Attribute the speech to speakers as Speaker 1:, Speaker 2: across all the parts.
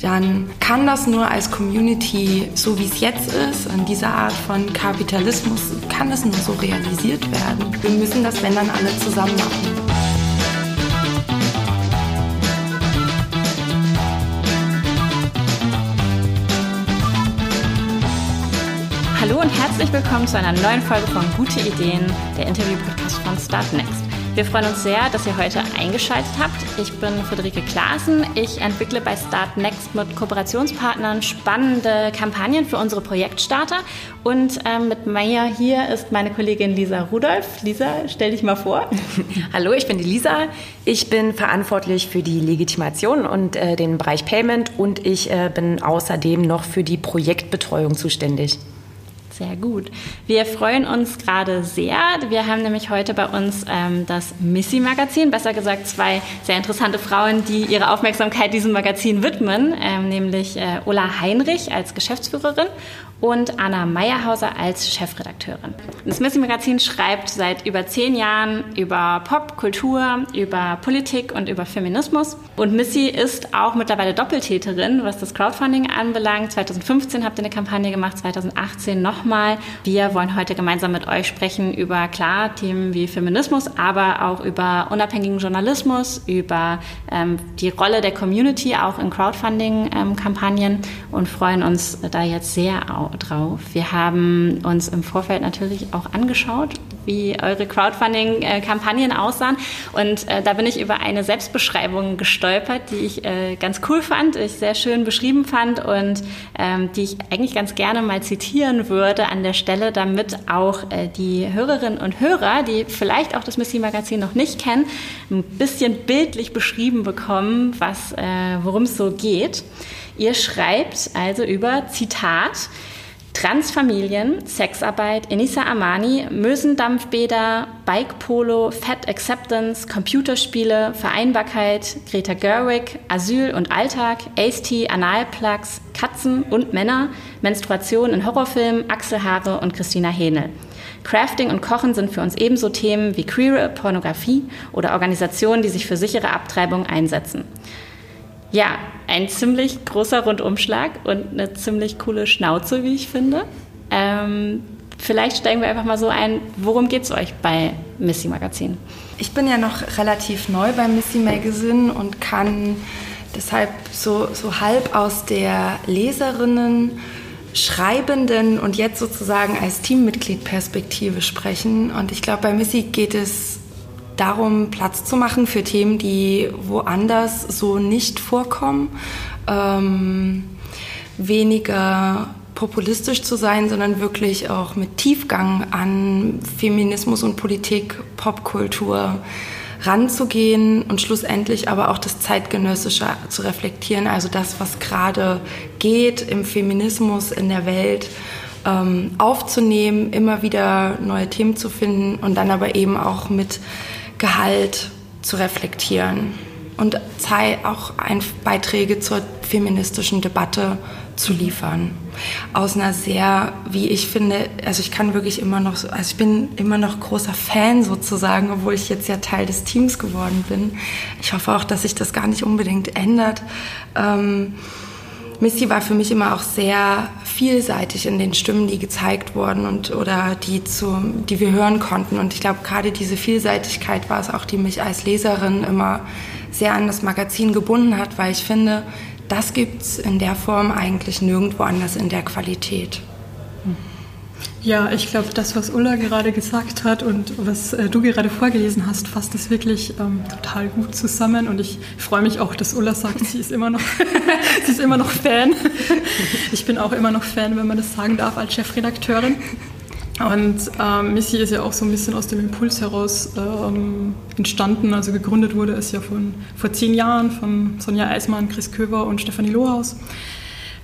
Speaker 1: dann kann das nur als Community, so wie es jetzt ist, in dieser Art von Kapitalismus, kann das nur so realisiert werden. Wir müssen das, wenn dann alle zusammen machen.
Speaker 2: Hallo und herzlich willkommen zu einer neuen Folge von Gute Ideen, der Interview-Podcast von Start Next. Wir freuen uns sehr, dass ihr heute eingeschaltet habt. Ich bin Friederike Klaassen. Ich entwickle bei Start Next mit Kooperationspartnern spannende Kampagnen für unsere Projektstarter. Und ähm, mit mir hier ist meine Kollegin Lisa Rudolph. Lisa, stell dich mal vor.
Speaker 3: Hallo, ich bin die Lisa. Ich bin verantwortlich für die Legitimation und äh, den Bereich Payment und ich äh, bin außerdem noch für die Projektbetreuung zuständig.
Speaker 2: Sehr gut. Wir freuen uns gerade sehr. Wir haben nämlich heute bei uns ähm, das Missy-Magazin, besser gesagt zwei sehr interessante Frauen, die ihre Aufmerksamkeit diesem Magazin widmen, ähm, nämlich äh, Ulla Heinrich als Geschäftsführerin und Anna Meyerhauser als Chefredakteurin. Das Missy Magazin schreibt seit über zehn Jahren über Pop, Kultur, über Politik und über Feminismus. Und Missy ist auch mittlerweile Doppeltäterin, was das Crowdfunding anbelangt. 2015 habt ihr eine Kampagne gemacht, 2018 nochmal. Wir wollen heute gemeinsam mit euch sprechen über, klar, Themen wie Feminismus, aber auch über unabhängigen Journalismus, über ähm, die Rolle der Community auch in Crowdfunding-Kampagnen und freuen uns da jetzt sehr auf drauf. Wir haben uns im Vorfeld natürlich auch angeschaut, wie eure Crowdfunding-Kampagnen aussahen. Und äh, da bin ich über eine Selbstbeschreibung gestolpert, die ich äh, ganz cool fand, ich sehr schön beschrieben fand und ähm, die ich eigentlich ganz gerne mal zitieren würde an der Stelle, damit auch äh, die Hörerinnen und Hörer, die vielleicht auch das Missy Magazin noch nicht kennen, ein bisschen bildlich beschrieben bekommen, was, äh, worum es so geht. Ihr schreibt also über Zitat, Transfamilien, Sexarbeit, Enisa Amani, Mösendampfbäder, Bike Polo, Fat Acceptance, Computerspiele, Vereinbarkeit, Greta Gerwig, Asyl und Alltag, Ace-T, Analplugs, Katzen und Männer, Menstruation in Horrorfilmen, Achselhaare und Christina Hähnel. Crafting und Kochen sind für uns ebenso Themen wie queere Pornografie oder Organisationen, die sich für sichere Abtreibung einsetzen. Ja, ein ziemlich großer Rundumschlag und eine ziemlich coole Schnauze, wie ich finde. Ähm, vielleicht steigen wir einfach mal so ein, worum geht es euch bei Missy Magazin?
Speaker 1: Ich bin ja noch relativ neu bei Missy Magazine und kann deshalb so, so halb aus der Leserinnen, Schreibenden und jetzt sozusagen als Teammitglied Perspektive sprechen. Und ich glaube, bei Missy geht es darum, Platz zu machen für Themen, die woanders so nicht vorkommen. Ähm, weniger populistisch zu sein, sondern wirklich auch mit Tiefgang an Feminismus und Politik, Popkultur ranzugehen und schlussendlich aber auch das Zeitgenössische zu reflektieren, also das, was gerade geht im Feminismus in der Welt ähm, aufzunehmen, immer wieder neue Themen zu finden und dann aber eben auch mit Gehalt zu reflektieren und auch Beiträge zur feministischen Debatte zu liefern. Aus einer sehr, wie ich finde, also ich kann wirklich immer noch, also ich bin immer noch großer Fan sozusagen, obwohl ich jetzt ja Teil des Teams geworden bin. Ich hoffe auch, dass sich das gar nicht unbedingt ändert. Ähm, Missy war für mich immer auch sehr vielseitig in den Stimmen, die gezeigt wurden und oder die zu, die wir hören konnten. Und ich glaube, gerade diese Vielseitigkeit war es auch, die mich als Leserin immer sehr an das Magazin gebunden hat, weil ich finde, das gibt es in der Form eigentlich nirgendwo anders in der Qualität.
Speaker 4: Ja, ich glaube, das, was Ulla gerade gesagt hat und was äh, du gerade vorgelesen hast, fasst es wirklich ähm, total gut zusammen. Und ich freue mich auch, dass Ulla sagt, sie ist immer noch, sie ist immer noch Fan. Ich bin auch immer noch Fan, wenn man das sagen darf, als Chefredakteurin. Und ähm, Missy ist ja auch so ein bisschen aus dem Impuls heraus ähm, entstanden. Also gegründet wurde es ja von, vor zehn Jahren von Sonja Eismann, Chris Köver und Stefanie Lohaus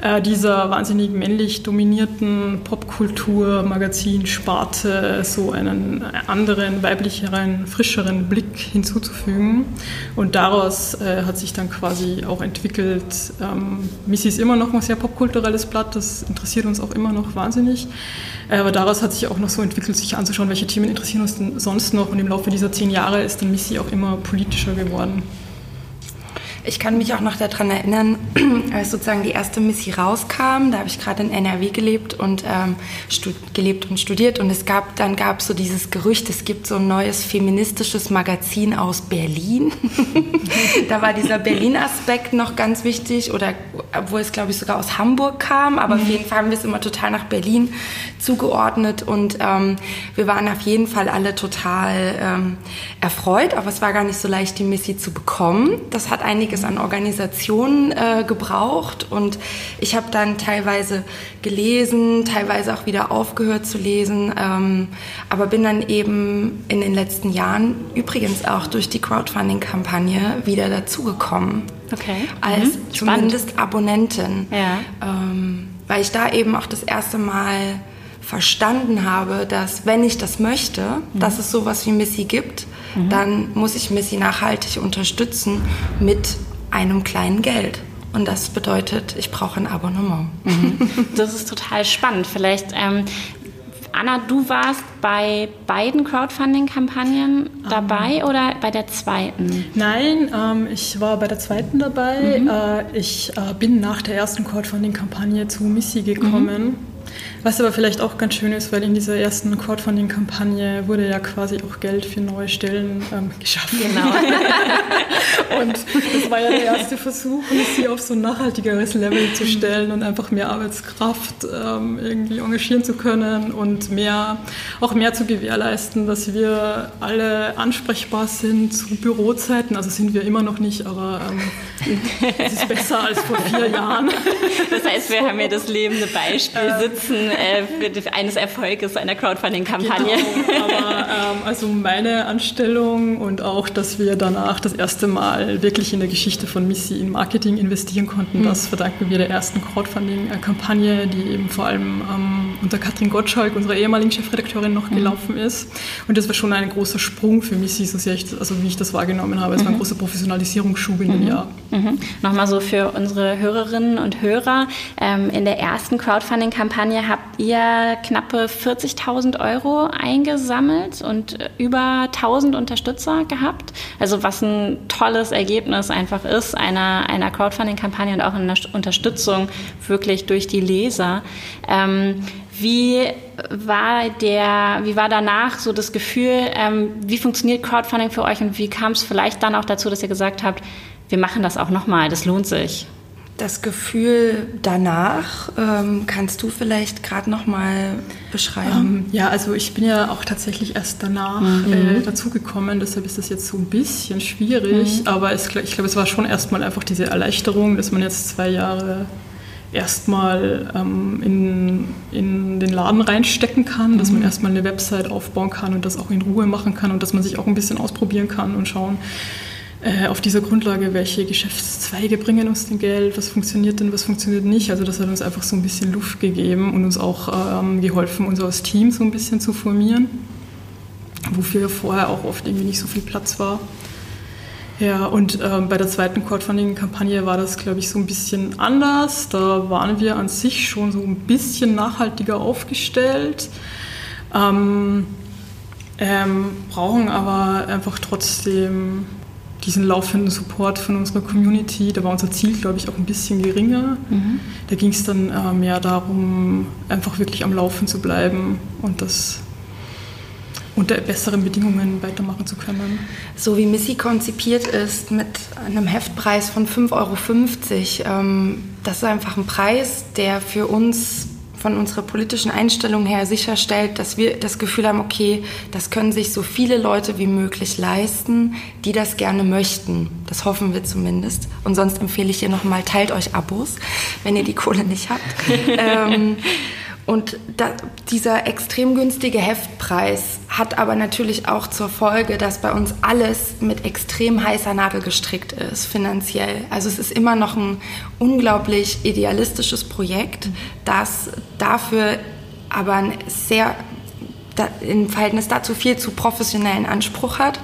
Speaker 4: äh, dieser wahnsinnig männlich dominierten Popkultur-Magazin-Sparte so einen anderen, weiblicheren, frischeren Blick hinzuzufügen. Und daraus äh, hat sich dann quasi auch entwickelt, ähm, Missy ist immer noch ein sehr popkulturelles Blatt, das interessiert uns auch immer noch wahnsinnig. Äh, aber daraus hat sich auch noch so entwickelt, sich anzuschauen, welche Themen interessieren uns denn sonst noch. Und im Laufe dieser zehn Jahre ist dann Missy auch immer politischer geworden.
Speaker 1: Ich kann mich auch noch daran erinnern, als sozusagen die erste Missy rauskam, da habe ich gerade in NRW gelebt und ähm, gelebt und studiert und es gab, dann gab es so dieses Gerücht, es gibt so ein neues feministisches Magazin aus Berlin. da war dieser Berlin-Aspekt noch ganz wichtig oder obwohl es glaube ich sogar aus Hamburg kam, aber mhm. auf jeden Fall haben wir es immer total nach Berlin zugeordnet und ähm, wir waren auf jeden Fall alle total ähm, erfreut, aber es war gar nicht so leicht, die Missy zu bekommen. Das hat einiges an Organisationen äh, gebraucht und ich habe dann teilweise gelesen, teilweise auch wieder aufgehört zu lesen, ähm, aber bin dann eben in den letzten Jahren übrigens auch durch die Crowdfunding-Kampagne wieder dazugekommen.
Speaker 2: Okay.
Speaker 1: Als mhm. zumindest Abonnentin.
Speaker 2: Ja.
Speaker 1: Ähm, weil ich da eben auch das erste Mal verstanden habe, dass wenn ich das möchte, mhm. dass es sowas wie Missy gibt, mhm. dann muss ich Missy nachhaltig unterstützen mit einem kleinen Geld. Und das bedeutet, ich brauche ein Abonnement.
Speaker 2: Mhm. Das ist total spannend. Vielleicht, ähm, Anna, du warst bei beiden Crowdfunding-Kampagnen dabei um. oder bei der zweiten?
Speaker 4: Nein, ähm, ich war bei der zweiten dabei. Mhm. Äh, ich äh, bin nach der ersten Crowdfunding-Kampagne zu Missy gekommen. Was aber vielleicht auch ganz schön ist, weil in dieser ersten Crowdfunding-Kampagne wurde ja quasi auch Geld für neue Stellen ähm, geschaffen.
Speaker 2: Genau.
Speaker 4: und das war ja der erste Versuch, sie auf so ein nachhaltigeres Level zu stellen und einfach mehr Arbeitskraft ähm, irgendwie engagieren zu können und mehr, auch mehr zu gewährleisten, dass wir alle ansprechbar sind zu Bürozeiten. Also sind wir immer noch nicht, aber ähm, es ist besser als vor vier Jahren.
Speaker 2: Das heißt, wir haben ja das lebende Beispiel sitzen Nutzen äh, eines Erfolges einer Crowdfunding-Kampagne.
Speaker 4: Genau, aber ähm, also meine Anstellung und auch, dass wir danach das erste Mal wirklich in der Geschichte von Missy in Marketing investieren konnten, mhm. das verdanken wir der ersten Crowdfunding-Kampagne, die eben vor allem ähm, unter Katrin Gottschalk, unserer ehemaligen Chefredakteurin, noch mhm. gelaufen ist. Und das war schon ein großer Sprung für Missy, so sehr ich, also wie ich das wahrgenommen habe. Es war ein mhm. großer Professionalisierungsschub in dem mhm. Jahr.
Speaker 2: Mhm. Nochmal so für unsere Hörerinnen und Hörer. Ähm, in der ersten Crowdfunding-Kampagne Kampagne habt ihr knappe 40.000 Euro eingesammelt und über 1000 Unterstützer gehabt. Also was ein tolles Ergebnis einfach ist einer, einer Crowdfunding-Kampagne und auch einer Unterstützung wirklich durch die Leser. Ähm, wie war der, wie war danach so das Gefühl, ähm, wie funktioniert Crowdfunding für euch und wie kam es vielleicht dann auch dazu, dass ihr gesagt habt, wir machen das auch nochmal, das lohnt sich?
Speaker 1: Das Gefühl danach ähm, kannst du vielleicht gerade noch mal beschreiben?
Speaker 4: Ähm, ja, also ich bin ja auch tatsächlich erst danach mhm. äh, dazugekommen, deshalb ist das jetzt so ein bisschen schwierig. Mhm. Aber es, ich glaube, es war schon erstmal einfach diese Erleichterung, dass man jetzt zwei Jahre erstmal ähm, in, in den Laden reinstecken kann, dass man mhm. erstmal eine Website aufbauen kann und das auch in Ruhe machen kann und dass man sich auch ein bisschen ausprobieren kann und schauen, auf dieser Grundlage, welche Geschäftszweige bringen uns denn Geld, was funktioniert denn, was funktioniert nicht. Also das hat uns einfach so ein bisschen Luft gegeben und uns auch ähm, geholfen, uns als Team so ein bisschen zu formieren, wofür vorher auch oft irgendwie nicht so viel Platz war. Ja, und ähm, bei der zweiten Crowdfunding-Kampagne war das, glaube ich, so ein bisschen anders. Da waren wir an sich schon so ein bisschen nachhaltiger aufgestellt. Ähm, ähm, brauchen aber einfach trotzdem diesen laufenden Support von unserer Community. Da war unser Ziel, glaube ich, auch ein bisschen geringer. Mhm. Da ging es dann äh, mehr darum, einfach wirklich am Laufen zu bleiben und das unter besseren Bedingungen weitermachen zu können.
Speaker 1: So wie Missy konzipiert ist mit einem Heftpreis von 5,50 Euro, ähm, das ist einfach ein Preis, der für uns von unserer politischen Einstellung her sicherstellt, dass wir das Gefühl haben, okay, das können sich so viele Leute wie möglich leisten, die das gerne möchten. Das hoffen wir zumindest. Und sonst empfehle ich ihr nochmal, teilt euch Abos, wenn ihr die Kohle nicht habt. ähm, und da, dieser extrem günstige Heftpreis hat aber natürlich auch zur Folge, dass bei uns alles mit extrem heißer Nadel gestrickt ist, finanziell. Also es ist immer noch ein unglaublich idealistisches Projekt, das dafür aber ein sehr im Verhältnis dazu viel zu professionellen Anspruch hat.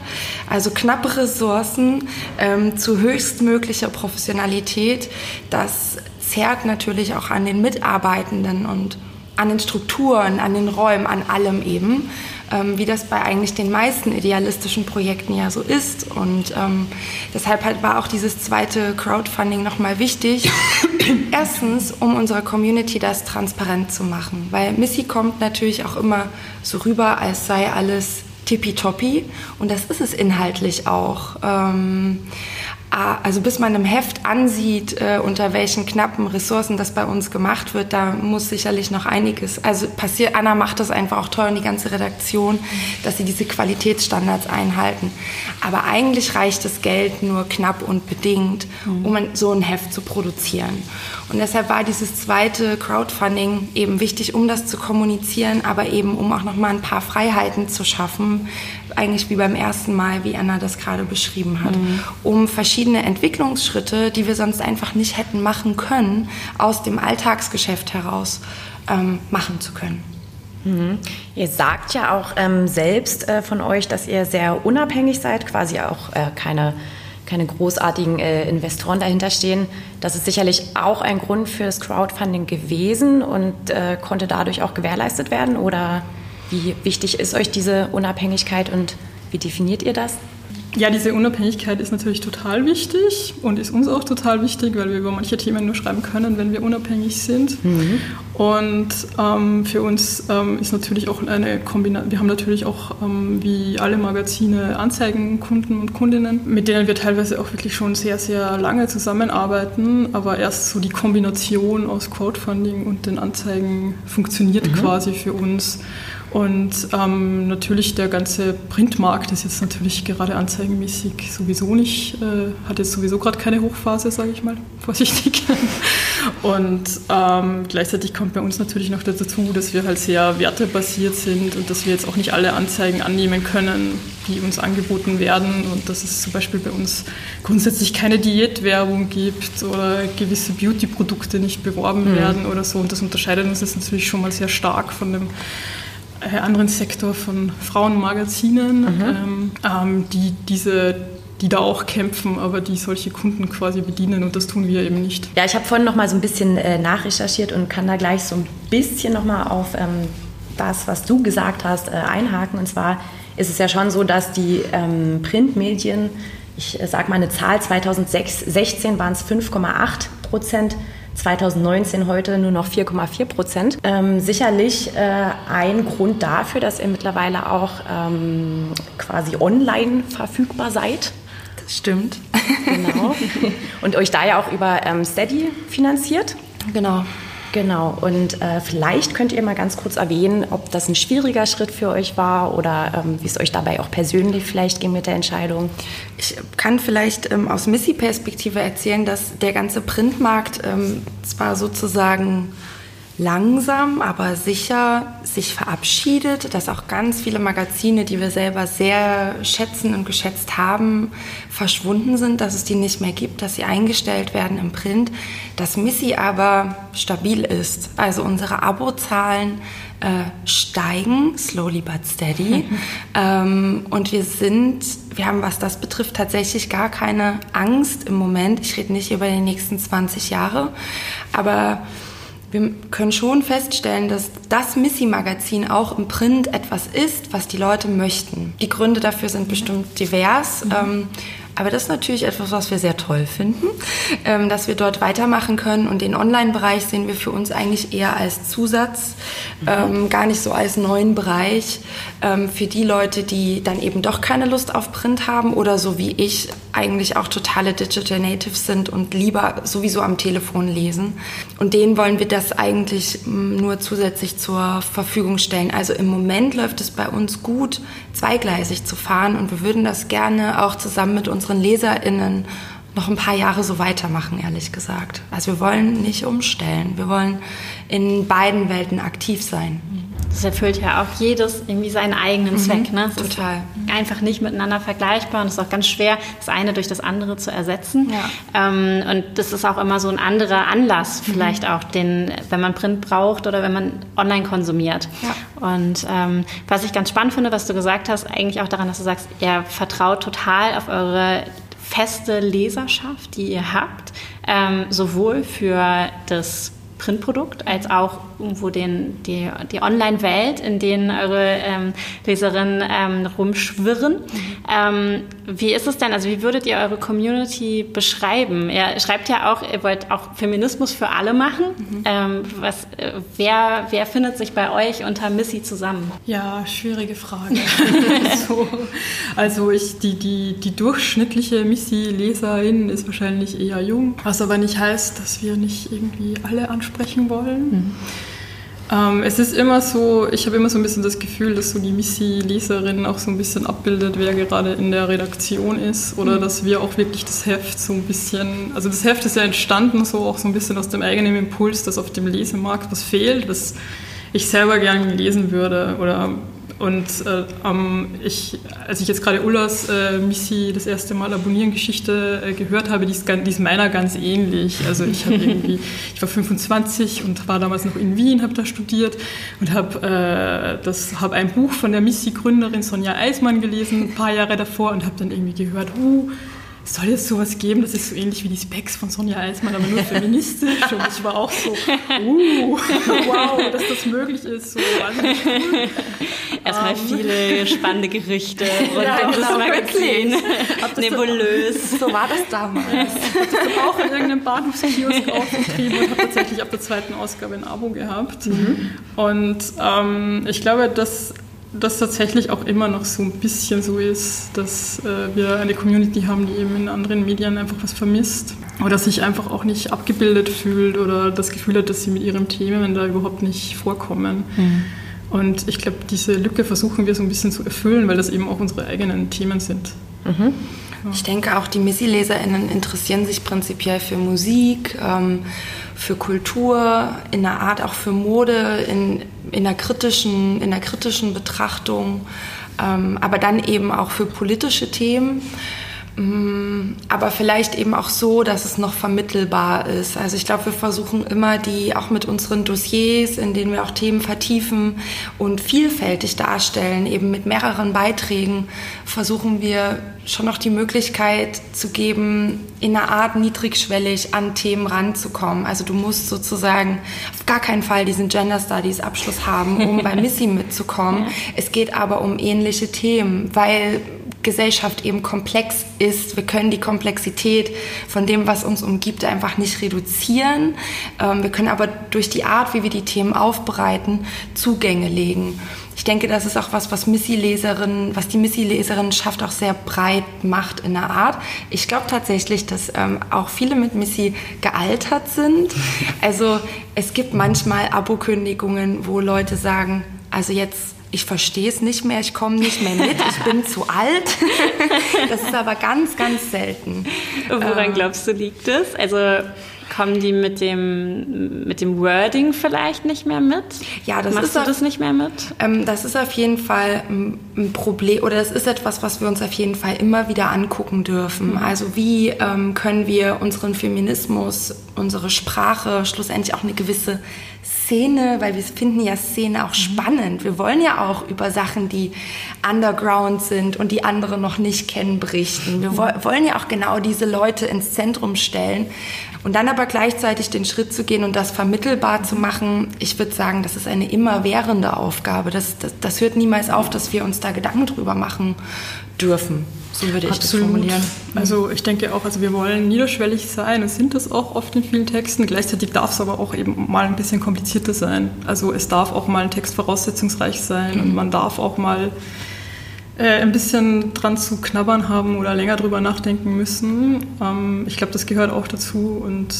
Speaker 1: Also knappe Ressourcen ähm, zu höchstmöglicher Professionalität, das zerrt natürlich auch an den Mitarbeitenden und an den Strukturen, an den Räumen, an allem eben. ähm, wie das bei eigentlich den meisten idealistischen Projekten ja so ist. Und ähm, deshalb halt war auch dieses zweite Crowdfunding nochmal wichtig. Erstens, um unserer Community das transparent zu machen, weil Missy kommt natürlich auch immer so rüber, als sei alles tippitoppi und das ist es inhaltlich auch. Ähm, also bis man im Heft ansieht, äh, unter welchen knappen Ressourcen das bei uns gemacht wird, da muss sicherlich noch einiges. Also passiert, Anna macht das einfach auch toll und die ganze Redaktion, dass sie diese Qualitätsstandards einhalten. Aber eigentlich reicht das Geld nur knapp und bedingt, mhm. um so ein Heft zu produzieren. Und deshalb war dieses zweite Crowdfunding eben wichtig, um das zu kommunizieren, aber eben um auch noch mal ein paar Freiheiten zu schaffen, eigentlich wie beim ersten Mal, wie Anna das gerade beschrieben hat, mhm. um verschiedene Entwicklungsschritte, die wir sonst einfach nicht hätten machen können, aus dem Alltagsgeschäft heraus ähm, machen zu können.
Speaker 3: Mhm. Ihr sagt ja auch ähm, selbst äh, von euch, dass ihr sehr unabhängig seid, quasi auch äh, keine keine großartigen äh, Investoren dahinter stehen. Das ist sicherlich auch ein Grund für das Crowdfunding gewesen und äh, konnte dadurch auch gewährleistet werden. Oder wie wichtig ist euch diese Unabhängigkeit und wie definiert ihr das?
Speaker 4: Ja, diese Unabhängigkeit ist natürlich total wichtig und ist uns auch total wichtig, weil wir über manche Themen nur schreiben können, wenn wir unabhängig sind. Mhm. Und ähm, für uns ähm, ist natürlich auch eine Kombination, wir haben natürlich auch ähm, wie alle Magazine Anzeigenkunden und Kundinnen, mit denen wir teilweise auch wirklich schon sehr, sehr lange zusammenarbeiten, aber erst so die Kombination aus Crowdfunding und den Anzeigen funktioniert mhm. quasi für uns. Und ähm, natürlich der ganze Printmarkt ist jetzt natürlich gerade anzeigenmäßig sowieso nicht, äh, hat jetzt sowieso gerade keine Hochphase, sage ich mal, vorsichtig. Und ähm, gleichzeitig kommt bei uns natürlich noch dazu, dass wir halt sehr wertebasiert sind und dass wir jetzt auch nicht alle Anzeigen annehmen können, die uns angeboten werden und dass es zum Beispiel bei uns grundsätzlich keine Diätwerbung gibt oder gewisse Beauty-Produkte nicht beworben mhm. werden oder so. Und das unterscheidet uns jetzt natürlich schon mal sehr stark von dem anderen Sektor von Frauenmagazinen, mhm. ähm, ähm, die diese die da auch kämpfen, aber die solche Kunden quasi bedienen und das tun wir eben nicht.
Speaker 3: Ja, ich habe vorhin noch mal so ein bisschen äh, nachrecherchiert und kann da gleich so ein bisschen noch mal auf ähm, das, was du gesagt hast, äh, einhaken. Und zwar ist es ja schon so, dass die ähm, Printmedien, ich äh, sage mal eine Zahl, 2016 waren es 5,8 Prozent 2019 heute nur noch 4,4 Prozent. Ähm, sicherlich äh, ein Grund dafür, dass ihr mittlerweile auch ähm, quasi online verfügbar seid.
Speaker 1: Das stimmt.
Speaker 3: Genau. Und euch da ja auch über ähm, Steady finanziert.
Speaker 1: Genau.
Speaker 3: Genau, und äh, vielleicht könnt ihr mal ganz kurz erwähnen, ob das ein schwieriger Schritt für euch war oder ähm, wie es euch dabei auch persönlich vielleicht ging mit der Entscheidung.
Speaker 1: Ich kann vielleicht ähm, aus Missy-Perspektive erzählen, dass der ganze Printmarkt ähm, zwar sozusagen langsam, aber sicher sich verabschiedet, dass auch ganz viele Magazine, die wir selber sehr schätzen und geschätzt haben, verschwunden sind, dass es die nicht mehr gibt, dass sie eingestellt werden im Print, dass Missy aber stabil ist. Also unsere Abozahlen äh, steigen, slowly but steady. ähm, und wir sind, wir haben, was das betrifft, tatsächlich gar keine Angst im Moment. Ich rede nicht über die nächsten 20 Jahre, aber wir können schon feststellen, dass das Missy-Magazin auch im Print etwas ist, was die Leute möchten. Die Gründe dafür sind bestimmt divers. Mhm. Ähm, aber das ist natürlich etwas, was wir sehr toll finden, ähm, dass wir dort weitermachen können. Und den Online-Bereich sehen wir für uns eigentlich eher als Zusatz, mhm. ähm, gar nicht so als neuen Bereich ähm, für die Leute, die dann eben doch keine Lust auf Print haben oder so wie ich eigentlich auch totale Digital Natives sind und lieber sowieso am Telefon lesen. Und denen wollen wir das eigentlich mm, nur zusätzlich zur Verfügung stellen. Also im Moment läuft es bei uns gut, zweigleisig zu fahren und wir würden das gerne auch zusammen mit unseren LeserInnen noch ein paar Jahre so weitermachen, ehrlich gesagt. Also wir wollen nicht umstellen. Wir wollen in beiden Welten aktiv sein.
Speaker 2: Das erfüllt ja auch jedes irgendwie seinen eigenen mhm, Zweck. Ne?
Speaker 1: Das total.
Speaker 2: einfach nicht miteinander vergleichbar und es ist auch ganz schwer, das eine durch das andere zu ersetzen. Ja. Ähm, und das ist auch immer so ein anderer Anlass, mhm. vielleicht auch, den, wenn man Print braucht oder wenn man online konsumiert. Ja. Und ähm, was ich ganz spannend finde, was du gesagt hast, eigentlich auch daran, dass du sagst, ihr vertraut total auf eure feste Leserschaft, die ihr habt, ähm, sowohl für das Printprodukt als auch irgendwo den, die, die Online-Welt, in denen eure ähm, Leserinnen ähm, rumschwirren. Mhm. Wie ist es denn, also wie würdet ihr eure Community beschreiben? Ihr schreibt ja auch, ihr wollt auch Feminismus für alle machen. Mhm. Ähm, was, äh, wer, wer findet sich bei euch unter Missy zusammen?
Speaker 4: Ja, schwierige Frage. so, also ich, die, die, die durchschnittliche Missy-Leserin ist wahrscheinlich eher jung, was aber nicht heißt, dass wir nicht irgendwie alle ansprechen wollen. Mhm. Ähm, es ist immer so, ich habe immer so ein bisschen das Gefühl, dass so die Missi-Leserin auch so ein bisschen abbildet, wer gerade in der Redaktion ist oder mhm. dass wir auch wirklich das Heft so ein bisschen, also das Heft ist ja entstanden so auch so ein bisschen aus dem eigenen Impuls, dass auf dem Lesemarkt was fehlt, was ich selber gerne lesen würde oder und äh, ähm, ich, als ich jetzt gerade Ullas äh, Missi das erste Mal Abonnieren Geschichte äh, gehört habe, die ist, die ist meiner ganz ähnlich. Also ich irgendwie, ich war 25 und war damals noch in Wien, habe da studiert und habe äh, habe ein Buch von der Missi-Gründerin Sonja Eismann gelesen, ein paar Jahre davor und habe dann irgendwie gehört, uh, soll es sowas geben, das ist so ähnlich wie die Specs von Sonja Eismann, aber nur feministisch. Und ich war auch so, uh, wow, dass das möglich ist. So, cool.
Speaker 2: Erstmal um, ähm. viele spannende Gerüchte rund ja, um das genau, Magazin. Nebulös.
Speaker 1: So war das damals. Ich
Speaker 4: habe das auch in irgendeinem Bahnhofskiosk aufgetrieben und habe tatsächlich ab der zweiten Ausgabe ein Abo gehabt. Mhm. Und ähm, ich glaube, dass das tatsächlich auch immer noch so ein bisschen so ist, dass äh, wir eine Community haben, die eben in anderen Medien einfach was vermisst oder sich einfach auch nicht abgebildet fühlt oder das Gefühl hat, dass sie mit ihren Themen da überhaupt nicht vorkommen. Mhm. Und ich glaube, diese Lücke versuchen wir so ein bisschen zu erfüllen, weil das eben auch unsere eigenen Themen sind.
Speaker 1: Mhm. Ich denke auch, die Missy-LeserInnen interessieren sich prinzipiell für Musik, ähm, für Kultur, in der Art auch für Mode, in, in, der, kritischen, in der kritischen Betrachtung, ähm, aber dann eben auch für politische Themen. Mm, aber vielleicht eben auch so, dass es noch vermittelbar ist. Also ich glaube, wir versuchen immer die auch mit unseren Dossiers, in denen wir auch Themen vertiefen und vielfältig darstellen, eben mit mehreren Beiträgen, versuchen wir schon noch die Möglichkeit zu geben, in einer Art niedrigschwellig an Themen ranzukommen. Also du musst sozusagen auf gar keinen Fall diesen Gender Studies Abschluss haben, um bei Missy mitzukommen. Es geht aber um ähnliche Themen, weil Gesellschaft eben komplex ist. Wir können die Komplexität von dem, was uns umgibt, einfach nicht reduzieren. Ähm, wir können aber durch die Art, wie wir die Themen aufbereiten, Zugänge legen. Ich denke, das ist auch was, was Missy-Leserinnen, was die Missy-Leserinnenschaft auch sehr breit macht in der Art. Ich glaube tatsächlich, dass ähm, auch viele mit Missy gealtert sind. Also es gibt manchmal Abokündigungen, wo Leute sagen, also jetzt ich verstehe es nicht mehr, ich komme nicht mehr mit, ich bin zu alt. Das ist aber ganz, ganz selten.
Speaker 2: Woran ähm, glaubst du, liegt es? Also kommen die mit dem, mit dem Wording vielleicht nicht mehr mit?
Speaker 1: Ja, das
Speaker 2: Machst
Speaker 1: ist
Speaker 2: du das nicht mehr mit?
Speaker 1: Ähm, das ist auf jeden Fall ein Problem oder das ist etwas, was wir uns auf jeden Fall immer wieder angucken dürfen. Mhm. Also wie ähm, können wir unseren Feminismus, unsere Sprache, schlussendlich auch eine gewisse Szene, weil wir finden ja Szene auch mhm. spannend. Wir wollen ja auch über Sachen, die underground sind und die andere noch nicht kennen, berichten. Wir wollen ja auch genau diese Leute ins Zentrum stellen. Und dann aber gleichzeitig den Schritt zu gehen und das vermittelbar zu machen, ich würde sagen, das ist eine immerwährende Aufgabe. Das, das, das hört niemals auf, dass wir uns da Gedanken drüber machen dürfen. So würde ich Absolut. das formulieren.
Speaker 4: Also ich denke auch, also wir wollen niederschwellig sein und sind das auch oft in vielen Texten. Gleichzeitig darf es aber auch eben mal ein bisschen komplizierter sein. Also es darf auch mal ein Text voraussetzungsreich sein mhm. und man darf auch mal äh, ein bisschen dran zu knabbern haben oder länger drüber nachdenken müssen. Ähm, ich glaube, das gehört auch dazu und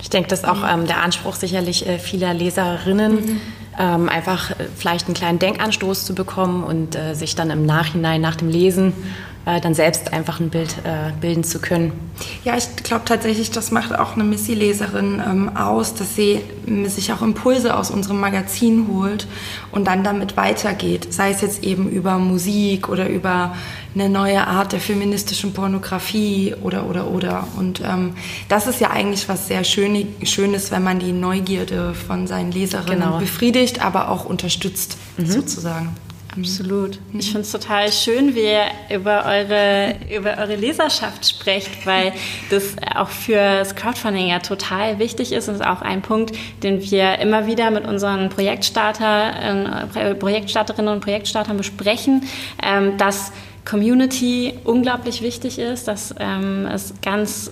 Speaker 3: ich denke, das ist auch ähm, der Anspruch sicherlich äh, vieler Leserinnen, mhm. ähm, einfach äh, vielleicht einen kleinen Denkanstoß zu bekommen und äh, sich dann im Nachhinein nach dem Lesen äh, dann selbst einfach ein Bild äh, bilden zu können.
Speaker 1: Ja, ich glaube tatsächlich, das macht auch eine Missy-Leserin ähm, aus, dass sie sich auch Impulse aus unserem Magazin holt und dann damit weitergeht. Sei es jetzt eben über Musik oder über eine neue Art der feministischen Pornografie oder, oder, oder. Und ähm, das ist ja eigentlich was sehr Schön, Schönes, wenn man die Neugierde von seinen Leserinnen genau. befriedigt, aber auch unterstützt, mhm. sozusagen.
Speaker 2: Absolut. Ich finde es total schön, wie ihr über eure, über eure Leserschaft sprecht, weil das auch für das Crowdfunding ja total wichtig ist. Und ist auch ein Punkt, den wir immer wieder mit unseren Projektstarter, äh, Projektstarterinnen und Projektstartern besprechen, ähm, dass Community unglaublich wichtig ist, dass ähm, es ganz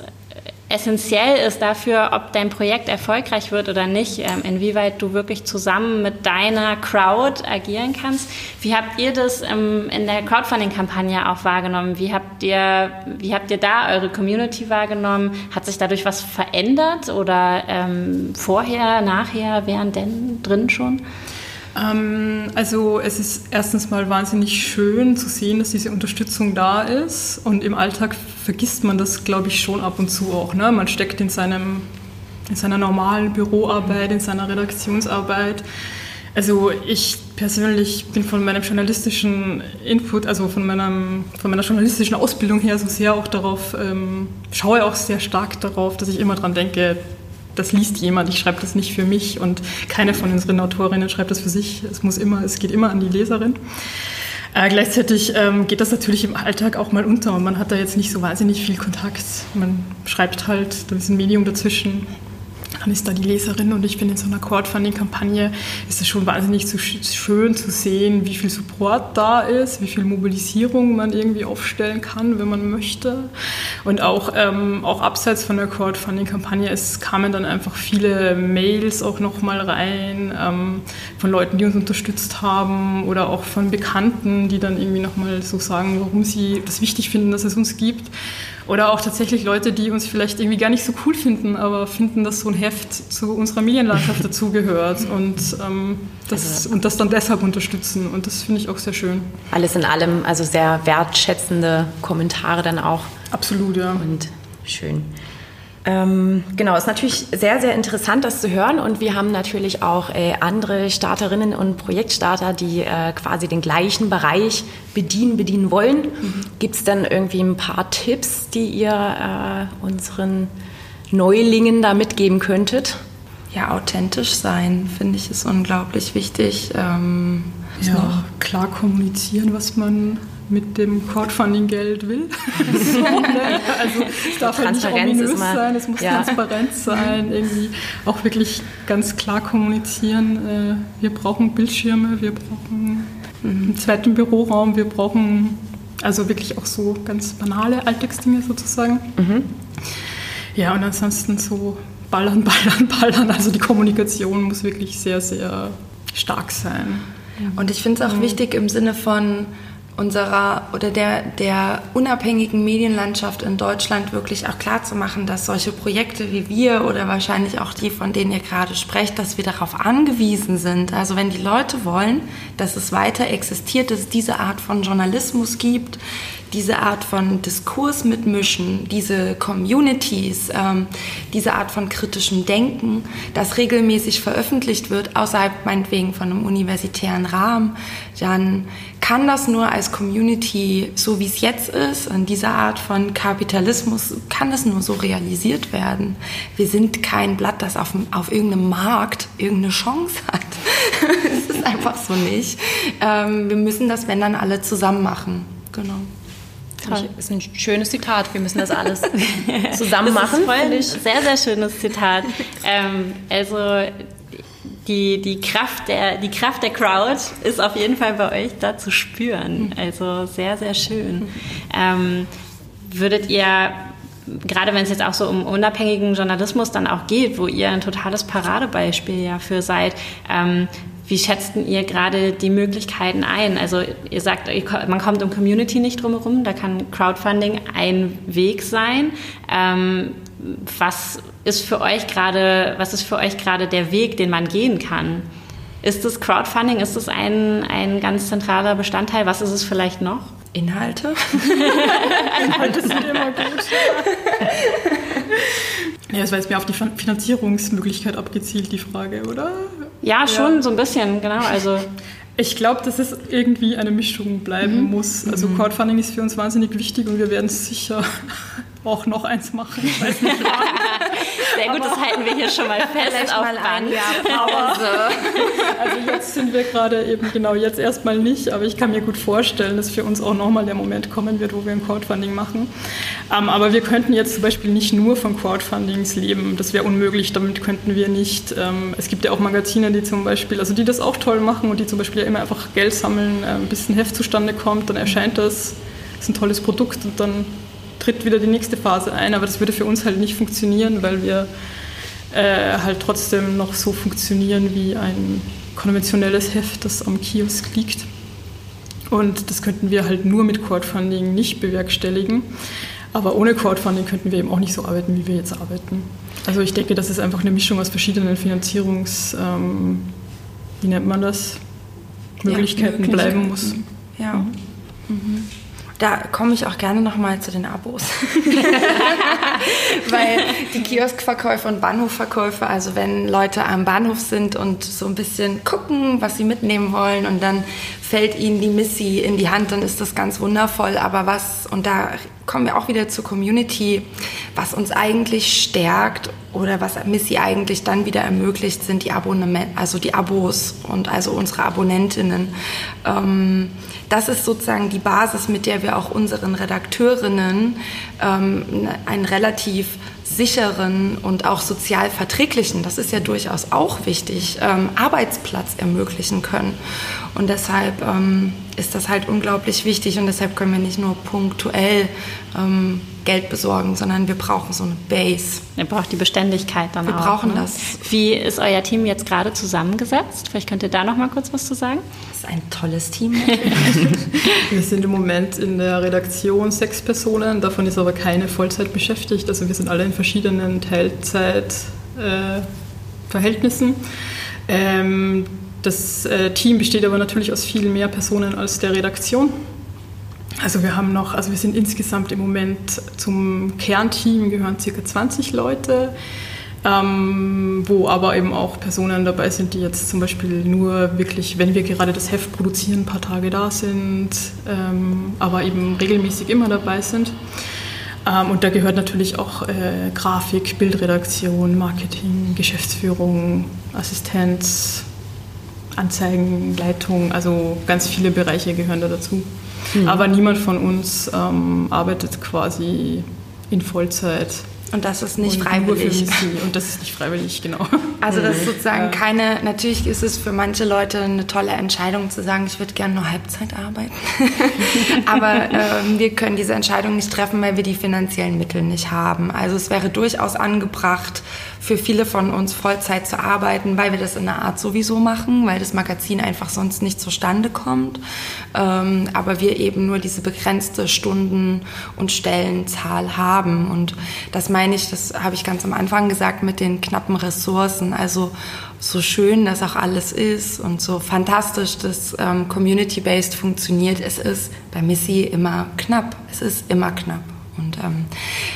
Speaker 2: essentiell ist dafür, ob dein Projekt erfolgreich wird oder nicht, ähm, inwieweit du wirklich zusammen mit deiner Crowd agieren kannst. Wie habt ihr das ähm, in der Crowdfunding-Kampagne auch wahrgenommen? Wie habt, ihr, wie habt ihr da eure Community wahrgenommen? Hat sich dadurch was verändert oder ähm, vorher, nachher, während denn drin schon?
Speaker 4: Ähm, also es ist erstens mal wahnsinnig schön zu sehen, dass diese Unterstützung da ist und im Alltag vergisst man das, glaube ich, schon ab und zu auch. Ne? Man steckt in, seinem, in seiner normalen Büroarbeit, in seiner Redaktionsarbeit. Also ich persönlich bin von meinem journalistischen Input, also von, meinem, von meiner journalistischen Ausbildung her so sehr auch darauf, ähm, schaue auch sehr stark darauf, dass ich immer daran denke, das liest jemand, ich schreibe das nicht für mich und keine von unseren Autorinnen schreibt das für sich. Es muss immer, es geht immer an die Leserin. Äh, gleichzeitig ähm, geht das natürlich im Alltag auch mal unter und man hat da jetzt nicht so wahnsinnig viel Kontakt. Man schreibt halt, da ist ein Medium dazwischen dann ist da die Leserin und ich bin in so einer Crowdfunding-Kampagne, ist es schon wahnsinnig zu, schön zu sehen, wie viel Support da ist, wie viel Mobilisierung man irgendwie aufstellen kann, wenn man möchte. Und auch, ähm, auch abseits von der Crowdfunding-Kampagne, es kamen dann einfach viele Mails auch nochmal rein ähm, von Leuten, die uns unterstützt haben oder auch von Bekannten, die dann irgendwie nochmal so sagen, warum sie das wichtig finden, dass es uns gibt. Oder auch tatsächlich Leute, die uns vielleicht irgendwie gar nicht so cool finden, aber finden, dass so ein Heft zu unserer Medienlandschaft dazugehört und, ähm, das, also, und das dann deshalb unterstützen. Und das finde ich auch sehr schön.
Speaker 3: Alles in allem, also sehr wertschätzende Kommentare dann auch.
Speaker 4: Absolut, ja.
Speaker 3: Und schön. Ähm, genau, ist natürlich sehr, sehr interessant, das zu hören. Und wir haben natürlich auch äh, andere Starterinnen und Projektstarter, die äh, quasi den gleichen Bereich bedienen, bedienen wollen. Mhm. Gibt es denn irgendwie ein paar Tipps, die ihr äh, unseren Neulingen da mitgeben könntet?
Speaker 1: Ja, authentisch sein, finde ich, ist unglaublich wichtig. Ähm,
Speaker 4: ja, klar kommunizieren, was man mit dem Crowdfunding-Geld will. ne? Also es darf ja nicht ominös sein, es muss ja. transparent sein, irgendwie auch wirklich ganz klar kommunizieren. Äh, wir brauchen Bildschirme, wir brauchen einen zweiten Büroraum, wir brauchen also wirklich auch so ganz banale Alltagsdinge sozusagen. Mhm. Ja, und ansonsten so ballern, ballern, ballern. Also die Kommunikation muss wirklich sehr, sehr stark sein.
Speaker 1: Und ich finde es auch mhm. wichtig im Sinne von, unserer oder der, der unabhängigen Medienlandschaft in Deutschland wirklich auch klar zu machen, dass solche Projekte wie wir oder wahrscheinlich auch die, von denen ihr gerade sprecht, dass wir darauf angewiesen sind. Also wenn die Leute wollen, dass es weiter existiert, dass es diese Art von Journalismus gibt, diese Art von Diskurs mitmischen, diese Communities, ähm, diese Art von kritischem Denken, das regelmäßig veröffentlicht wird, außerhalb meinetwegen von einem universitären Rahmen, dann kann das nur als Community, so wie es jetzt ist, in dieser Art von Kapitalismus, kann es nur so realisiert werden. Wir sind kein Blatt, das auf, auf irgendeinem Markt irgendeine Chance hat. Es ist einfach so nicht. Ähm, wir müssen das, wenn dann, alle zusammen machen. Genau.
Speaker 3: Toll. Das ist ein schönes Zitat. Wir müssen das alles zusammen machen.
Speaker 2: Das ist ein sehr, sehr schönes Zitat. Ähm, also die, die, Kraft der, die Kraft der Crowd ist auf jeden Fall bei euch da zu spüren. Also sehr, sehr schön. Ähm, würdet ihr, gerade wenn es jetzt auch so um unabhängigen Journalismus dann auch geht, wo ihr ein totales Paradebeispiel ja für seid, ähm, wie schätzten ihr gerade die Möglichkeiten ein? Also ihr sagt, man kommt um Community nicht drumherum, da kann Crowdfunding ein Weg sein. Ähm, was ist für euch gerade, was ist für euch gerade der Weg, den man gehen kann? Ist das Crowdfunding, ist das ein, ein ganz zentraler Bestandteil? Was ist es vielleicht noch?
Speaker 1: Inhalte.
Speaker 4: Inhalte sind immer gut. Ja, das war jetzt mehr auf die Finanzierungsmöglichkeit abgezielt, die Frage, oder?
Speaker 2: Ja, schon ja. so ein bisschen, genau. Also
Speaker 4: ich glaube, dass es irgendwie eine Mischung bleiben mhm. muss. Also mhm. Crowdfunding ist für uns wahnsinnig wichtig und wir werden es sicher auch noch eins machen. Ich
Speaker 2: weiß nicht Sehr gut, das halten wir hier schon mal fest auf mal Band. Pause.
Speaker 4: also jetzt sind wir gerade eben, genau, jetzt erstmal nicht, aber ich kann mir gut vorstellen, dass für uns auch nochmal der Moment kommen wird, wo wir ein Crowdfunding machen. Ähm, aber wir könnten jetzt zum Beispiel nicht nur von Crowdfundings leben. Das wäre unmöglich, damit könnten wir nicht. Ähm, es gibt ja auch Magazine, die zum Beispiel, also die das auch toll machen und die zum Beispiel ja immer einfach Geld sammeln, äh, bis ein Heft zustande kommt, dann erscheint das, ist ein tolles Produkt und dann tritt wieder die nächste Phase ein. Aber das würde für uns halt nicht funktionieren, weil wir äh, halt trotzdem noch so funktionieren wie ein konventionelles Heft, das am Kiosk liegt. Und das könnten wir halt nur mit Crowdfunding nicht bewerkstelligen. Aber ohne Crowdfunding könnten wir eben auch nicht so arbeiten, wie wir jetzt arbeiten. Also ich denke, das ist einfach eine Mischung aus verschiedenen Finanzierungs, ähm, wie nennt man das, Möglichkeiten, ja, bleiben muss.
Speaker 1: Ja. Mhm. Da komme ich auch gerne nochmal zu den Abos. Weil die Kioskverkäufe und Bahnhofverkäufe, also wenn Leute am Bahnhof sind und so ein bisschen gucken, was sie mitnehmen wollen und dann fällt ihnen die Missy in die Hand, dann ist das ganz wundervoll. Aber was, und da kommen wir auch wieder zur Community, was uns eigentlich stärkt oder was Missy eigentlich dann wieder ermöglicht, sind die Abonnement, also die Abos und also unsere Abonnentinnen. Ähm, das ist sozusagen die Basis, mit der wir auch unseren Redakteurinnen ähm, einen relativ sicheren und auch sozial verträglichen, das ist ja durchaus auch wichtig, ähm, Arbeitsplatz ermöglichen können. Und deshalb ähm, ist das halt unglaublich wichtig und deshalb können wir nicht nur punktuell ähm, Geld besorgen, sondern wir brauchen so eine Base.
Speaker 2: Ihr braucht die Beständigkeit dann
Speaker 1: wir
Speaker 2: auch.
Speaker 1: Wir brauchen
Speaker 2: ne?
Speaker 1: das.
Speaker 2: Wie ist euer Team jetzt gerade zusammengesetzt? Vielleicht könnt ihr da noch mal kurz was zu sagen.
Speaker 1: Das ist ein tolles Team.
Speaker 4: wir sind im Moment in der Redaktion sechs Personen, davon ist aber keine Vollzeit beschäftigt. Also wir sind alle in verschiedenen Teilzeitverhältnissen. Äh, ähm, das äh, Team besteht aber natürlich aus viel mehr Personen als der Redaktion. Also wir haben noch, also wir sind insgesamt im Moment zum Kernteam gehören circa 20 Leute, ähm, wo aber eben auch Personen dabei sind, die jetzt zum Beispiel nur wirklich, wenn wir gerade das Heft produzieren, ein paar Tage da sind, ähm, aber eben regelmäßig immer dabei sind. Ähm, und da gehört natürlich auch äh, Grafik, Bildredaktion, Marketing, Geschäftsführung, Assistenz, Anzeigenleitung, also ganz viele Bereiche gehören da dazu. Mhm. Aber niemand von uns ähm, arbeitet quasi in Vollzeit.
Speaker 1: Und das ist nicht und freiwillig.
Speaker 4: Und das ist nicht freiwillig, genau.
Speaker 1: Also das ist sozusagen keine, natürlich ist es für manche Leute eine tolle Entscheidung zu sagen, ich würde gerne nur Halbzeit arbeiten. Aber ähm, wir können diese Entscheidung nicht treffen, weil wir die finanziellen Mittel nicht haben. Also es wäre durchaus angebracht, für viele von uns Vollzeit zu arbeiten, weil wir das in der Art sowieso machen, weil das Magazin einfach sonst nicht zustande kommt. Ähm, aber wir eben nur diese begrenzte Stunden- und Stellenzahl haben. Und das meine ich, das habe ich ganz am Anfang gesagt, mit den knappen Ressourcen. Also so schön das auch alles ist und so fantastisch das ähm, Community-Based funktioniert, es ist bei Missy immer knapp. Es ist immer knapp. Und, ähm,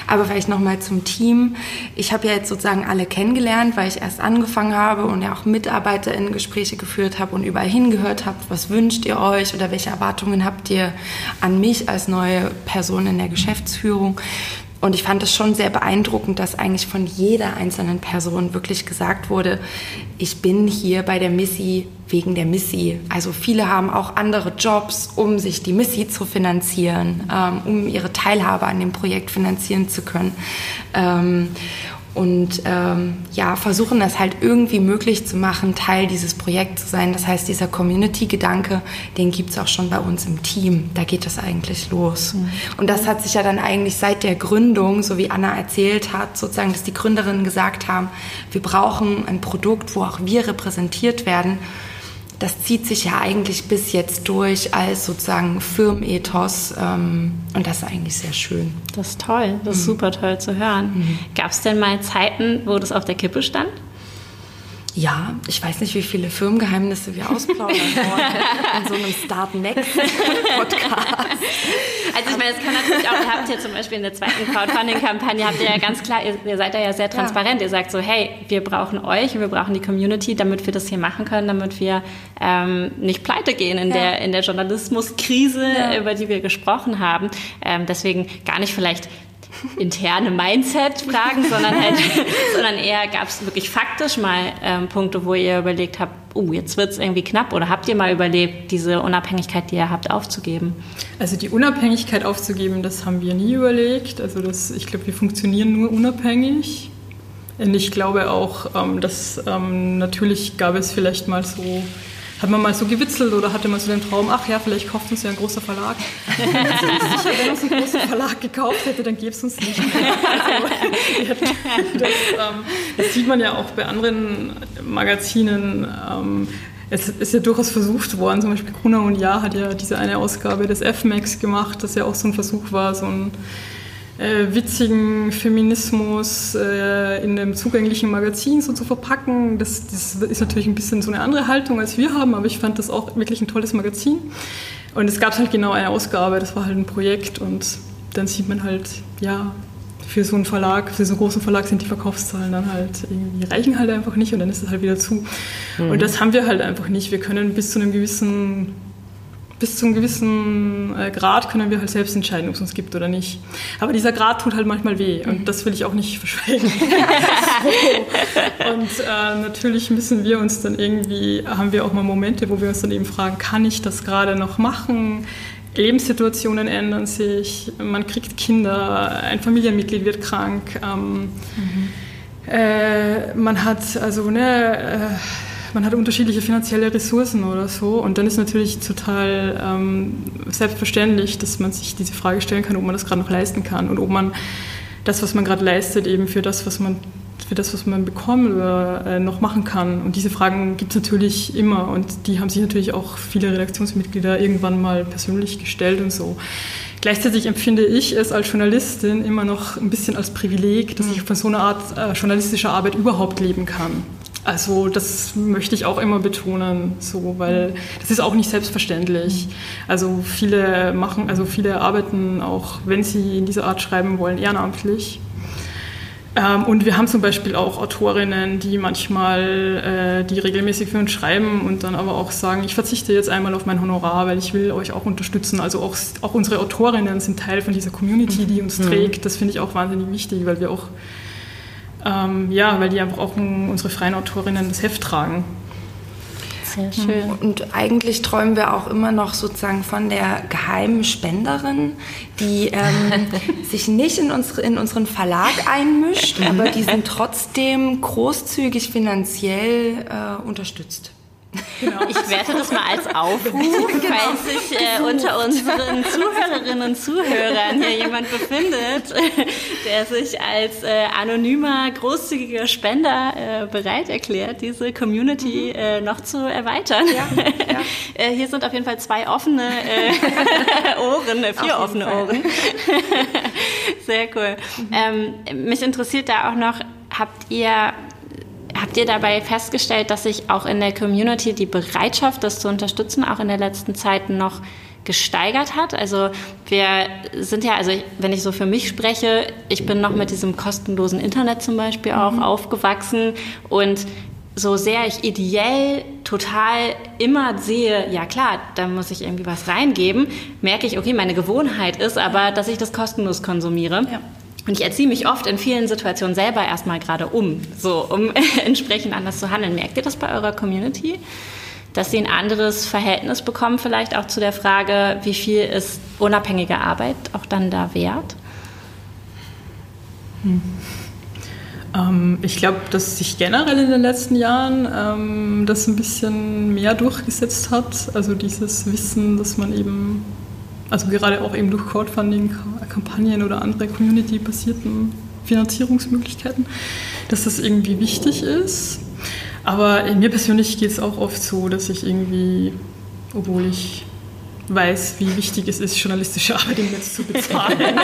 Speaker 1: aber vielleicht nochmal zum Team. Ich habe ja jetzt sozusagen alle kennengelernt, weil ich erst angefangen habe und ja auch MitarbeiterInnen-Gespräche geführt habe und überall hingehört habe, was wünscht ihr euch oder welche Erwartungen habt ihr an mich als neue Person in der Geschäftsführung. Und ich fand es schon sehr beeindruckend, dass eigentlich von jeder einzelnen Person wirklich gesagt wurde, ich bin hier bei der Missy wegen der Missy. Also viele haben auch andere Jobs, um sich die Missy zu finanzieren, ähm, um ihre Teilhabe an dem Projekt finanzieren zu können. Ähm, und ähm, ja, versuchen das halt irgendwie möglich zu machen, Teil dieses Projekts zu sein. Das heißt, dieser Community-Gedanke, den gibt es auch schon bei uns im Team. Da geht das eigentlich los. Mhm. Und das hat sich ja dann eigentlich seit der Gründung, so wie Anna erzählt hat, sozusagen, dass die Gründerinnen gesagt haben, wir brauchen ein Produkt, wo auch wir repräsentiert werden das zieht sich ja eigentlich bis jetzt durch als sozusagen Firmenethos ähm, und das ist eigentlich sehr schön.
Speaker 2: Das ist toll, das ist mhm. super toll zu hören. Mhm. Gab es denn mal Zeiten, wo das auf der Kippe stand?
Speaker 1: Ja, ich weiß nicht, wie viele Firmengeheimnisse wir ausplaudern wollen in so einem Start Next Podcast.
Speaker 2: Also ich meine, es kann natürlich auch, ihr habt ja zum Beispiel in der zweiten Crowdfunding-Kampagne, habt ihr ja ganz klar, ihr, ihr seid da ja sehr transparent. Ja. Ihr sagt so, hey, wir brauchen euch und wir brauchen die Community, damit wir das hier machen können, damit wir ähm, nicht pleite gehen in ja. der, in der Journalismuskrise, ja. über die wir gesprochen haben. Ähm, deswegen gar nicht vielleicht interne Mindset-Fragen, sondern halt, sondern eher gab es wirklich faktisch mal ähm, Punkte, wo ihr überlegt habt, oh, jetzt wird es irgendwie knapp oder habt ihr mal überlegt, diese Unabhängigkeit, die ihr habt, aufzugeben?
Speaker 4: Also die Unabhängigkeit aufzugeben, das haben wir nie überlegt. Also das, ich glaube, wir funktionieren nur unabhängig. Und ich glaube auch, ähm, dass ähm, natürlich gab es vielleicht mal so hat man mal so gewitzelt oder hatte man so den Traum, ach ja, vielleicht kauft uns ja ein großer Verlag. sicher, wenn uns ein großer Verlag gekauft hätte, dann gäbe es uns nicht. Also, das, ähm, das, sieht man ja auch bei anderen Magazinen. Ähm, es ist ja durchaus versucht worden, zum Beispiel Gruner und Ja hat ja diese eine Ausgabe des F-Max gemacht, das ja auch so ein Versuch war, so ein äh, witzigen Feminismus äh, in einem zugänglichen Magazin so zu verpacken. Das, das, ist natürlich ein bisschen so eine andere Haltung, als wir haben, aber ich fand das auch wirklich ein tolles Magazin. Und es gab halt genau eine Ausgabe, das war halt ein Projekt und dann sieht man halt, ja, für so einen Verlag, für so einen großen Verlag sind die Verkaufszahlen dann halt irgendwie, reichen halt einfach nicht und dann ist es halt wieder zu. Mhm. Und das haben wir halt einfach nicht. Wir können bis zu einem gewissen bis zu einem gewissen äh, Grad können wir halt selbst entscheiden, ob es uns gibt oder nicht. Aber dieser Grad tut halt manchmal weh und mhm. das will ich auch nicht verschweigen. so. Und äh, natürlich müssen wir uns dann irgendwie, haben wir auch mal Momente, wo wir uns dann eben fragen, kann ich das gerade noch machen? Lebenssituationen ändern sich, man kriegt Kinder, ein Familienmitglied wird krank. Ähm, mhm. äh, man hat also ne, äh, man hat unterschiedliche finanzielle Ressourcen oder so. Und dann ist natürlich total ähm, selbstverständlich, dass man sich diese Frage stellen kann, ob man das gerade noch leisten kann und ob man das, was man gerade leistet, eben für das, was man für das, was man bekommt oder äh, noch machen kann. Und diese Fragen gibt es natürlich immer und die haben sich natürlich auch viele Redaktionsmitglieder irgendwann mal persönlich gestellt und so. Gleichzeitig empfinde ich es als Journalistin immer noch ein bisschen als Privileg, dass ich von so einer Art äh, journalistischer Arbeit überhaupt leben kann. Also das möchte ich auch immer betonen, so, weil das ist auch nicht selbstverständlich. Also viele machen, also viele arbeiten auch, wenn sie in dieser Art schreiben wollen, ehrenamtlich. Ähm, und wir haben zum Beispiel auch Autorinnen, die manchmal, äh, die regelmäßig für uns schreiben und dann aber auch sagen, ich verzichte jetzt einmal auf mein Honorar, weil ich will euch auch unterstützen. Also auch, auch unsere Autorinnen sind Teil von dieser Community, die uns mhm. trägt. Das finde ich auch wahnsinnig wichtig, weil wir auch ähm, ja, weil die einfach auch unsere freien Autorinnen das Heft tragen.
Speaker 1: Sehr schön. Und eigentlich träumen wir auch immer noch sozusagen von der geheimen Spenderin, die ähm, sich nicht in, unsere, in unseren Verlag einmischt, aber diesen trotzdem großzügig finanziell äh, unterstützt.
Speaker 2: Genau. Ich werte das mal als Aufruf, genau. falls sich äh, unter unseren Zuhörerinnen und Zuhörern hier jemand befindet, der sich als äh, anonymer, großzügiger Spender äh, bereit erklärt, diese Community mhm. Äh, noch zu erweitern. Ja, ja. Äh, hier sind auf jeden Fall zwei offene äh, Ohren, vier offene Fall. Ohren. Sehr cool. Mhm. Ähm, mich interessiert da auch noch, habt ihr Habt ihr dabei festgestellt, dass sich auch in der Community die Bereitschaft, das zu unterstützen, auch in der letzten Zeit noch gesteigert hat? Also wir sind ja, also wenn ich so für mich spreche, ich bin noch mit diesem kostenlosen Internet zum Beispiel auch mhm. aufgewachsen und so sehr ich ideell total immer sehe, ja klar, da muss ich irgendwie was reingeben, merke ich, okay, meine Gewohnheit ist aber, dass ich das kostenlos konsumiere. Ja. Und ich erziehe mich oft in vielen Situationen selber erstmal gerade um, so um entsprechend anders zu handeln. Merkt ihr das bei eurer Community? Dass sie ein anderes Verhältnis bekommen, vielleicht auch zu der Frage, wie viel ist unabhängige Arbeit auch dann da wert?
Speaker 4: Hm. Ähm, ich glaube, dass sich generell in den letzten Jahren ähm, das ein bisschen mehr durchgesetzt hat. Also dieses Wissen, dass man eben also gerade auch eben durch Crowdfunding-Kampagnen oder andere community-basierten Finanzierungsmöglichkeiten, dass das irgendwie wichtig ist. Aber mir persönlich geht es auch oft so, dass ich irgendwie, obwohl ich weiß, wie wichtig es ist, journalistische Arbeit im Netz zu bezahlen,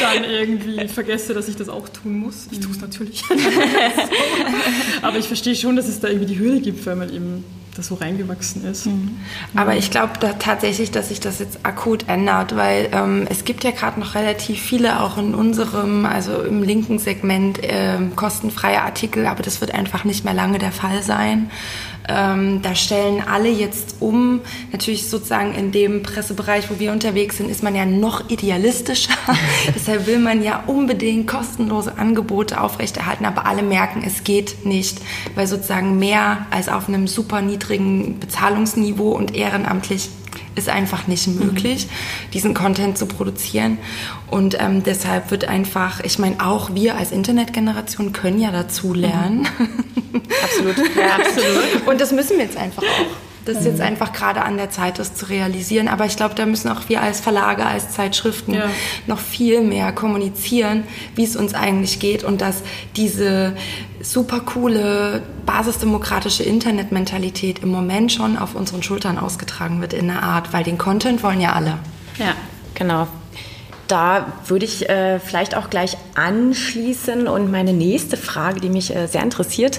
Speaker 4: dann irgendwie vergesse, dass ich das auch tun muss. Ich tue es natürlich. Aber ich verstehe schon, dass es da irgendwie die Hürde gibt, weil man eben das so reingewachsen ist. Mhm.
Speaker 1: Aber ich glaube da tatsächlich, dass sich das jetzt akut ändert, weil ähm, es gibt ja gerade noch relativ viele auch in unserem, also im linken Segment äh, kostenfreie Artikel, aber das wird einfach nicht mehr lange der Fall sein. Ähm, da stellen alle jetzt um. Natürlich sozusagen in dem Pressebereich, wo wir unterwegs sind, ist man ja noch idealistischer. Deshalb will man ja unbedingt kostenlose Angebote aufrechterhalten, aber alle merken, es geht nicht, weil sozusagen mehr als auf einem super niedrigen Bezahlungsniveau und ehrenamtlich ist einfach nicht möglich, mhm. diesen Content zu produzieren. Und ähm, deshalb wird einfach, ich meine, auch wir als Internetgeneration können ja dazu lernen.
Speaker 3: Mhm. absolut, ja, absolut.
Speaker 1: Und das müssen wir jetzt einfach auch. Das ist jetzt mhm. einfach gerade an der Zeit, das zu realisieren. Aber ich glaube, da müssen auch wir als Verlage, als Zeitschriften ja. noch viel mehr kommunizieren, wie es uns eigentlich geht und dass diese super coole basisdemokratische Internetmentalität im Moment schon auf unseren Schultern ausgetragen wird in einer Art, weil den Content wollen ja alle.
Speaker 3: Ja, genau. Da würde ich äh, vielleicht auch gleich anschließen und meine nächste Frage, die mich äh, sehr interessiert,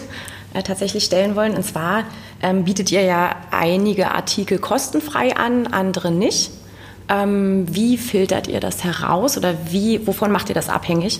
Speaker 3: äh, tatsächlich stellen wollen. Und zwar ähm, bietet ihr ja einige Artikel kostenfrei an, andere nicht. Ähm, wie filtert ihr das heraus oder wie, wovon macht ihr das abhängig?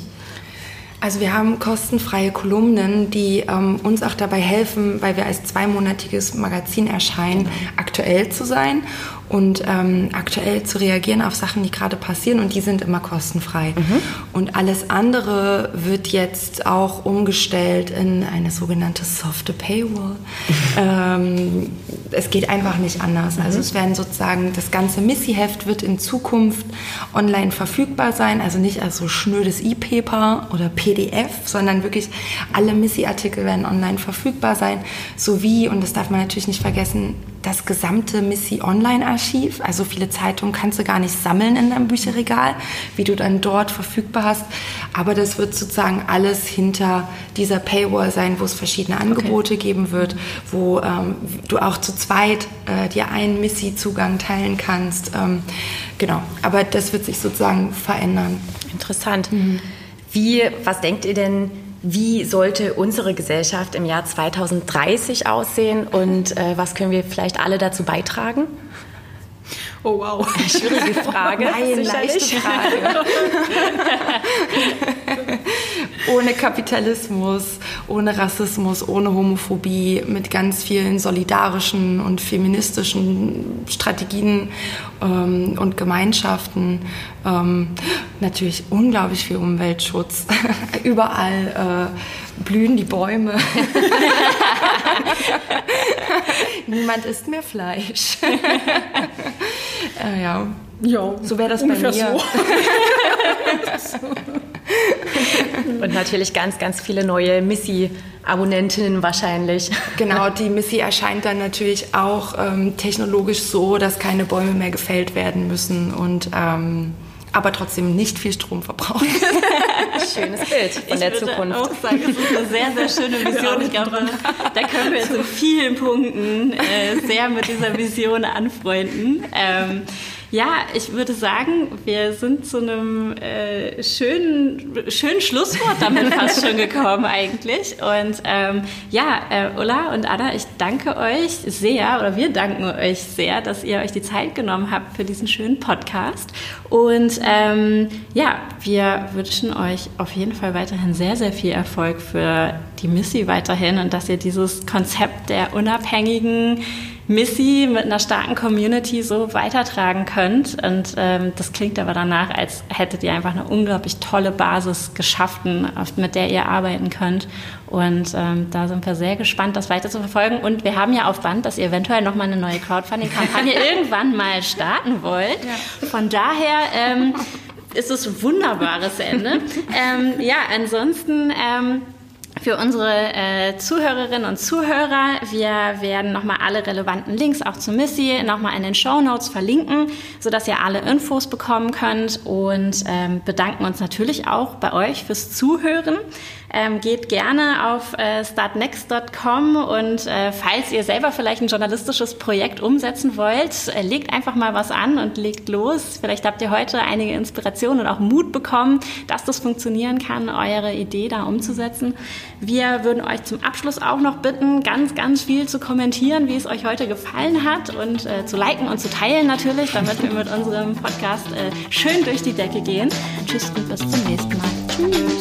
Speaker 1: Also wir haben kostenfreie Kolumnen, die ähm, uns auch dabei helfen, weil wir als zweimonatiges Magazin erscheinen, genau. aktuell zu sein und ähm, aktuell zu reagieren auf Sachen, die gerade passieren und die sind immer kostenfrei. Mhm. Und alles andere wird jetzt auch umgestellt in eine sogenannte softe Paywall. ähm, es geht einfach nicht anders. Mhm. Also es werden sozusagen, das ganze Missy-Heft wird in Zukunft online verfügbar sein, also nicht als so schnödes E-Paper oder PDF, sondern wirklich alle Missy-Artikel werden online verfügbar sein, sowie, und das darf man natürlich nicht vergessen, das gesamte Missy Online-Archiv. Also viele Zeitungen kannst du gar nicht sammeln in deinem Bücherregal, wie du dann dort verfügbar hast. Aber das wird sozusagen alles hinter dieser Paywall sein, wo es verschiedene Angebote okay. geben wird, wo ähm, du auch zu zweit äh, dir einen Missy-Zugang teilen kannst. Ähm, genau, aber das wird sich sozusagen verändern.
Speaker 3: Interessant. Mhm. Wie, was denkt ihr denn? Wie sollte unsere Gesellschaft im Jahr 2030 aussehen und äh, was können wir vielleicht alle dazu beitragen?
Speaker 4: Oh wow.
Speaker 3: Schwierige Frage.
Speaker 1: Nein, leichte Frage. ohne Kapitalismus, ohne Rassismus, ohne Homophobie, mit ganz vielen solidarischen und feministischen Strategien ähm, und Gemeinschaften. Ähm, natürlich unglaublich viel Umweltschutz. Überall äh, blühen die Bäume. Niemand isst mehr Fleisch. Äh, ja.
Speaker 4: Ja,
Speaker 1: so wäre das bei mir. So.
Speaker 3: Und natürlich ganz, ganz viele neue Missy-Abonnentinnen wahrscheinlich.
Speaker 1: Genau, die Missy erscheint dann natürlich auch ähm, technologisch so, dass keine Bäume mehr gefällt werden müssen und ähm, aber trotzdem nicht viel Strom verbraucht.
Speaker 3: Schönes Bild von
Speaker 2: ich
Speaker 3: der Zukunft.
Speaker 2: Ich würde auch sagen, es ist eine sehr, sehr schöne Vision. Ich glaube, da können wir in vielen Punkten äh, sehr mit dieser Vision anfreunden. Ähm, ja, ich würde sagen, wir sind zu einem äh, schönen, schönen Schlusswort damit fast schon gekommen eigentlich. Und ähm, ja, äh, Ulla und Anna, ich danke euch sehr oder wir danken euch sehr, dass ihr euch die Zeit genommen habt für diesen schönen Podcast. Und ähm, ja, wir wünschen euch auf jeden Fall weiterhin sehr, sehr viel Erfolg für die Missy weiterhin und dass ihr dieses Konzept der unabhängigen Missy mit einer starken Community so weitertragen könnt. Und ähm, das klingt aber danach, als hättet ihr einfach eine unglaublich tolle Basis geschaffen, mit der ihr arbeiten könnt. Und ähm, da sind wir sehr gespannt, das weiter zu verfolgen. Und wir haben ja auf Band, dass ihr eventuell nochmal eine neue Crowdfunding-Kampagne irgendwann mal starten wollt. Ja. Von daher ähm, ist es ein wunderbares Ende. ähm, ja, ansonsten ähm, für unsere äh, Zuhörerinnen und Zuhörer. Wir werden nochmal alle relevanten Links auch zu Missy nochmal in den Show Notes verlinken, sodass ihr alle Infos bekommen könnt und ähm, bedanken uns natürlich auch bei euch fürs Zuhören. Ähm, geht gerne auf äh, startnext.com und äh, falls ihr selber vielleicht ein journalistisches Projekt umsetzen wollt, äh, legt einfach mal was an und legt los. Vielleicht habt ihr heute einige Inspirationen und auch Mut bekommen, dass das funktionieren kann, eure Idee da umzusetzen. Wir würden euch zum Abschluss auch noch bitten, ganz, ganz viel zu kommentieren, wie es euch heute gefallen hat und äh, zu liken und zu teilen natürlich, damit wir mit unserem Podcast äh, schön durch die Decke gehen. Tschüss und bis zum nächsten Mal. Tschüss.